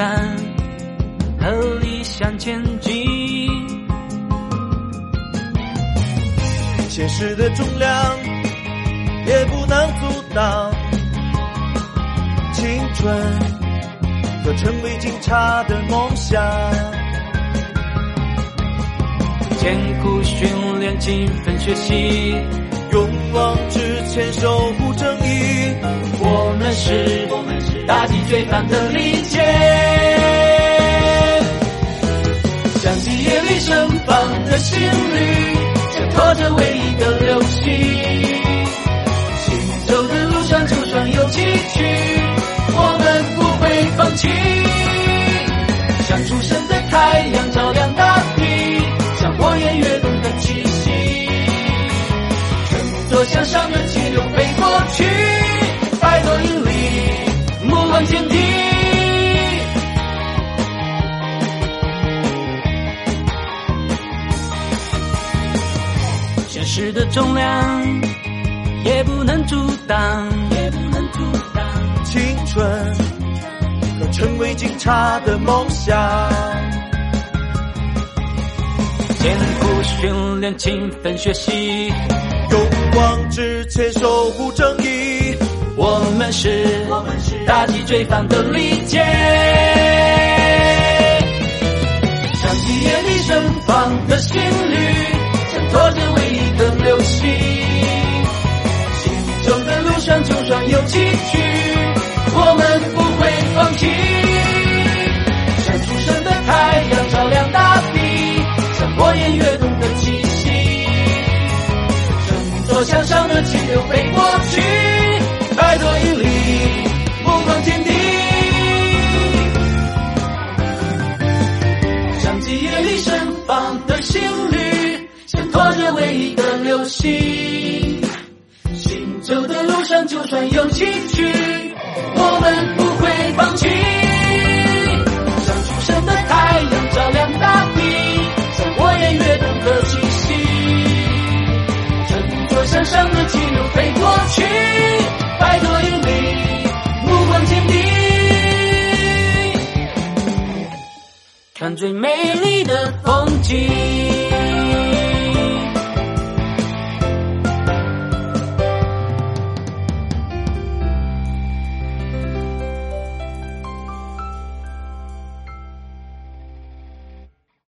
带着勇敢和理想前进。现实的重量也不能阻挡青春和成为警察的梦想。艰苦训练，勤奋学习，勇往直前，守护正义。我们是，我们是打击罪犯的利剑，想起夜里盛放的新绿，衬托着唯一的流星。实的重量也不能阻挡，也不能阻挡青春和成为警察的梦想。艰苦训练，勤奋学习，勇往直前，守护正义。我们是，我们是打击罪犯的利剑，心里，像拖，着唯一的流星。行走的路上，就算有崎岖，我们不会放弃。看最美丽的风景。